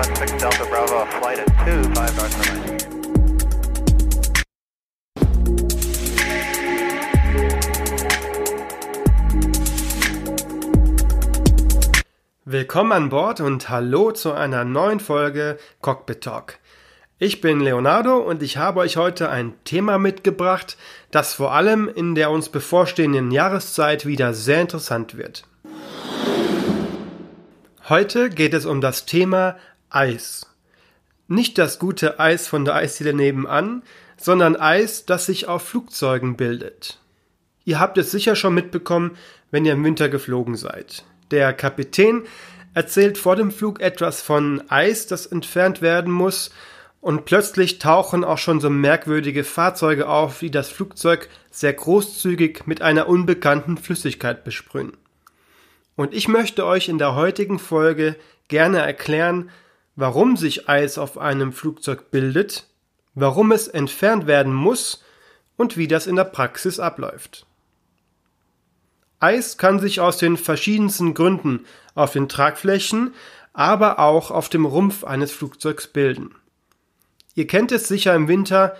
316 Delta Bravo, flight at 2, 5 North runway. Willkommen an Bord und hallo zu einer neuen Folge Cockpit Talk. Ich bin Leonardo und ich habe euch heute ein Thema mitgebracht, das vor allem in der uns bevorstehenden Jahreszeit wieder sehr interessant wird. Heute geht es um das Thema Eis. Nicht das gute Eis von der Eisdiele nebenan, sondern Eis, das sich auf Flugzeugen bildet. Ihr habt es sicher schon mitbekommen, wenn ihr im Winter geflogen seid. Der Kapitän erzählt vor dem Flug etwas von Eis, das entfernt werden muss, und plötzlich tauchen auch schon so merkwürdige Fahrzeuge auf, die das Flugzeug sehr großzügig mit einer unbekannten Flüssigkeit besprühen. Und ich möchte euch in der heutigen Folge gerne erklären, warum sich Eis auf einem Flugzeug bildet, warum es entfernt werden muss und wie das in der Praxis abläuft. Eis kann sich aus den verschiedensten Gründen auf den Tragflächen, aber auch auf dem Rumpf eines Flugzeugs bilden. Ihr kennt es sicher im Winter,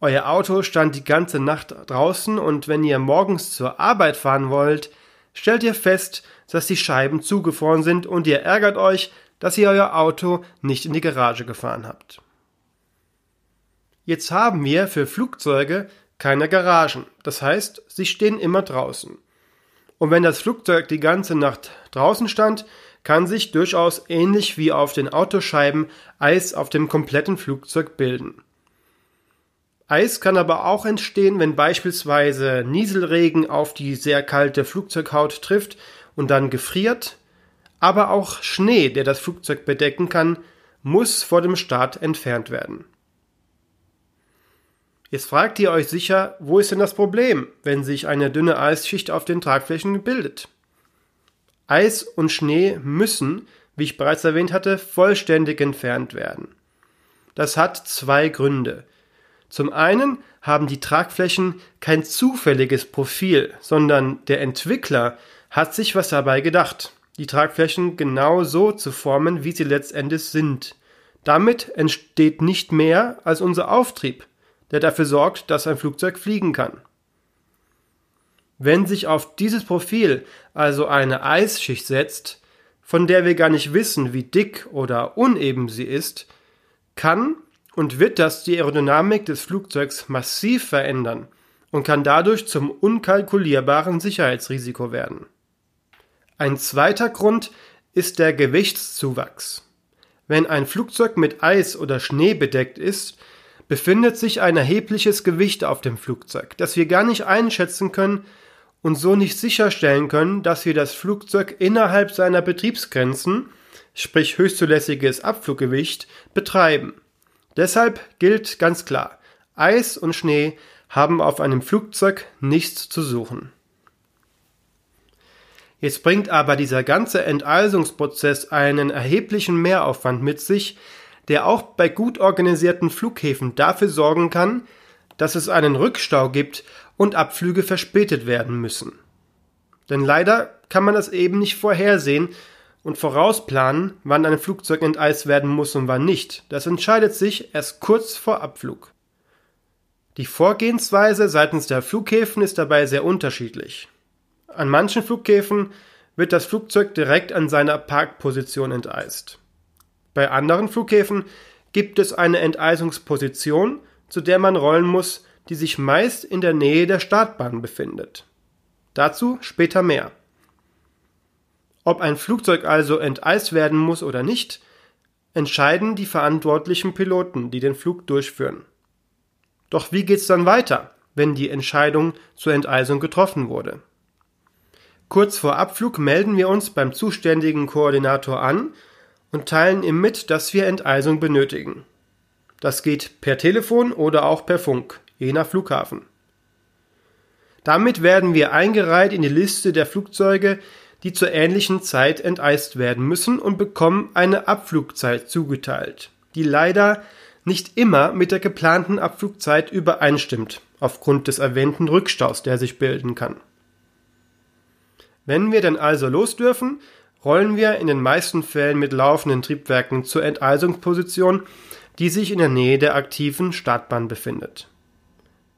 euer Auto stand die ganze Nacht draußen und wenn ihr morgens zur Arbeit fahren wollt, stellt ihr fest, dass die Scheiben zugefroren sind und ihr ärgert euch, dass ihr euer Auto nicht in die Garage gefahren habt. Jetzt haben wir für Flugzeuge keine Garagen, das heißt, sie stehen immer draußen. Und wenn das Flugzeug die ganze Nacht draußen stand, kann sich durchaus ähnlich wie auf den Autoscheiben Eis auf dem kompletten Flugzeug bilden. Eis kann aber auch entstehen, wenn beispielsweise Nieselregen auf die sehr kalte Flugzeughaut trifft und dann gefriert, aber auch Schnee, der das Flugzeug bedecken kann, muss vor dem Start entfernt werden. Jetzt fragt ihr euch sicher, wo ist denn das Problem, wenn sich eine dünne Eisschicht auf den Tragflächen bildet? Eis und Schnee müssen, wie ich bereits erwähnt hatte, vollständig entfernt werden. Das hat zwei Gründe. Zum einen haben die Tragflächen kein zufälliges Profil, sondern der Entwickler hat sich was dabei gedacht, die Tragflächen genau so zu formen, wie sie letztendlich sind. Damit entsteht nicht mehr als unser Auftrieb der dafür sorgt, dass ein Flugzeug fliegen kann. Wenn sich auf dieses Profil also eine Eisschicht setzt, von der wir gar nicht wissen, wie dick oder uneben sie ist, kann und wird das die Aerodynamik des Flugzeugs massiv verändern und kann dadurch zum unkalkulierbaren Sicherheitsrisiko werden. Ein zweiter Grund ist der Gewichtszuwachs. Wenn ein Flugzeug mit Eis oder Schnee bedeckt ist, befindet sich ein erhebliches Gewicht auf dem Flugzeug, das wir gar nicht einschätzen können und so nicht sicherstellen können, dass wir das Flugzeug innerhalb seiner Betriebsgrenzen, sprich höchstzulässiges Abfluggewicht, betreiben. Deshalb gilt ganz klar, Eis und Schnee haben auf einem Flugzeug nichts zu suchen. Jetzt bringt aber dieser ganze Enteisungsprozess einen erheblichen Mehraufwand mit sich, der auch bei gut organisierten Flughäfen dafür sorgen kann, dass es einen Rückstau gibt und Abflüge verspätet werden müssen. Denn leider kann man das eben nicht vorhersehen und vorausplanen, wann ein Flugzeug enteist werden muss und wann nicht. Das entscheidet sich erst kurz vor Abflug. Die Vorgehensweise seitens der Flughäfen ist dabei sehr unterschiedlich. An manchen Flughäfen wird das Flugzeug direkt an seiner Parkposition enteist. Bei anderen Flughäfen gibt es eine Enteisungsposition, zu der man rollen muss, die sich meist in der Nähe der Startbahn befindet. Dazu später mehr. Ob ein Flugzeug also enteist werden muss oder nicht, entscheiden die verantwortlichen Piloten, die den Flug durchführen. Doch wie geht's dann weiter, wenn die Entscheidung zur Enteisung getroffen wurde? Kurz vor Abflug melden wir uns beim zuständigen Koordinator an und teilen ihm mit, dass wir Enteisung benötigen. Das geht per Telefon oder auch per Funk, je nach Flughafen. Damit werden wir eingereiht in die Liste der Flugzeuge, die zur ähnlichen Zeit enteist werden müssen und bekommen eine Abflugzeit zugeteilt, die leider nicht immer mit der geplanten Abflugzeit übereinstimmt, aufgrund des erwähnten Rückstaus, der sich bilden kann. Wenn wir dann also los dürfen, rollen wir in den meisten Fällen mit laufenden Triebwerken zur Enteisungsposition, die sich in der Nähe der aktiven Startbahn befindet.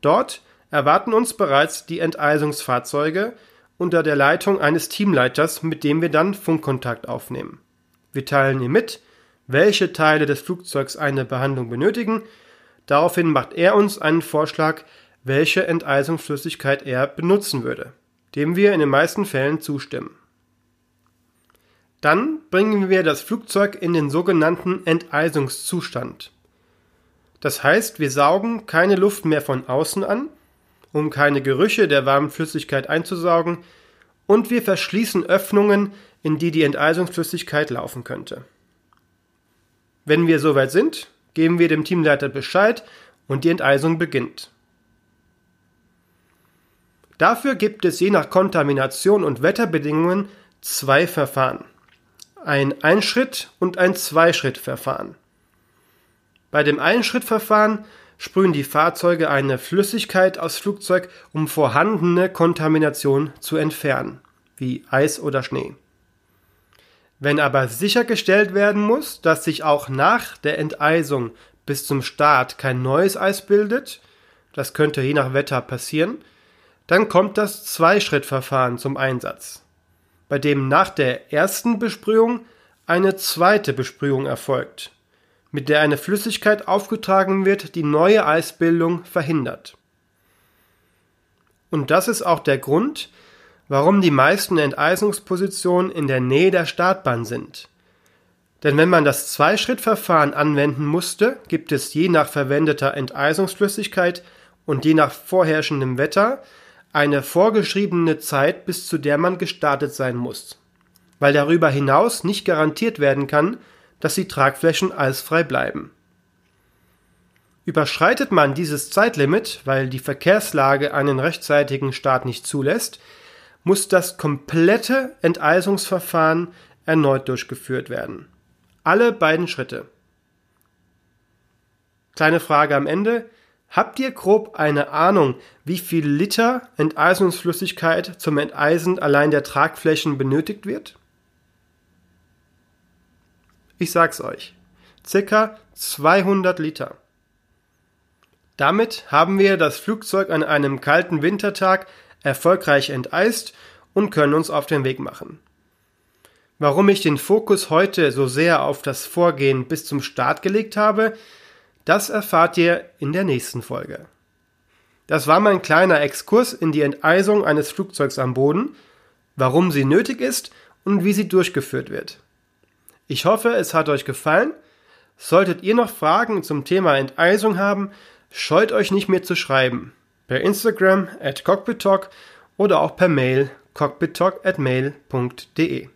Dort erwarten uns bereits die Enteisungsfahrzeuge unter der Leitung eines Teamleiters, mit dem wir dann Funkkontakt aufnehmen. Wir teilen ihm mit, welche Teile des Flugzeugs eine Behandlung benötigen. Daraufhin macht er uns einen Vorschlag, welche Enteisungsflüssigkeit er benutzen würde, dem wir in den meisten Fällen zustimmen. Dann bringen wir das Flugzeug in den sogenannten Enteisungszustand. Das heißt, wir saugen keine Luft mehr von außen an, um keine Gerüche der warmen Flüssigkeit einzusaugen, und wir verschließen Öffnungen, in die die Enteisungsflüssigkeit laufen könnte. Wenn wir soweit sind, geben wir dem Teamleiter Bescheid und die Enteisung beginnt. Dafür gibt es je nach Kontamination und Wetterbedingungen zwei Verfahren. Ein Einschritt- und ein Zweischrittverfahren. Bei dem Einschrittverfahren sprühen die Fahrzeuge eine Flüssigkeit aus Flugzeug, um vorhandene Kontamination zu entfernen, wie Eis oder Schnee. Wenn aber sichergestellt werden muss, dass sich auch nach der Enteisung bis zum Start kein neues Eis bildet, das könnte je nach Wetter passieren, dann kommt das Zweischrittverfahren zum Einsatz, bei dem nach der ersten Besprühung eine zweite Besprühung erfolgt, mit der eine Flüssigkeit aufgetragen wird, die neue Eisbildung verhindert. Und das ist auch der Grund, warum die meisten Enteisungspositionen in der Nähe der Startbahn sind. Denn wenn man das Zweischrittverfahren anwenden musste, gibt es je nach verwendeter Enteisungsflüssigkeit und je nach vorherrschendem Wetter eine vorgeschriebene Zeit, bis zu der man gestartet sein muss, weil darüber hinaus nicht garantiert werden kann, dass die Tragflächen eisfrei bleiben. Überschreitet man dieses Zeitlimit, weil die Verkehrslage einen rechtzeitigen Start nicht zulässt, muss das komplette Enteisungsverfahren erneut durchgeführt werden. Alle beiden Schritte. Kleine Frage am Ende. Habt ihr grob eine Ahnung, wie viel Liter Enteisungsflüssigkeit zum Enteisen allein der Tragflächen benötigt wird? Ich sag's euch. Circa 200 Liter. Damit haben wir das Flugzeug an einem kalten Wintertag erfolgreich enteist und können uns auf den Weg machen. Warum ich den Fokus heute so sehr auf das Vorgehen bis zum Start gelegt habe, das erfahrt ihr in der nächsten Folge. Das war mein kleiner Exkurs in die Enteisung eines Flugzeugs am Boden, warum sie nötig ist und wie sie durchgeführt wird. Ich hoffe, es hat euch gefallen. Solltet ihr noch Fragen zum Thema Enteisung haben, scheut euch nicht mehr zu schreiben. Per Instagram at cockpittalk oder auch per Mail cockpittalk at mail.de.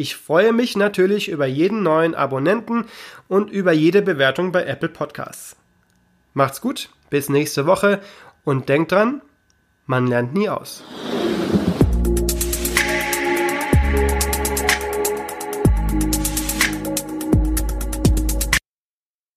Ich freue mich natürlich über jeden neuen Abonnenten und über jede Bewertung bei Apple Podcasts. Macht's gut, bis nächste Woche und denkt dran, man lernt nie aus.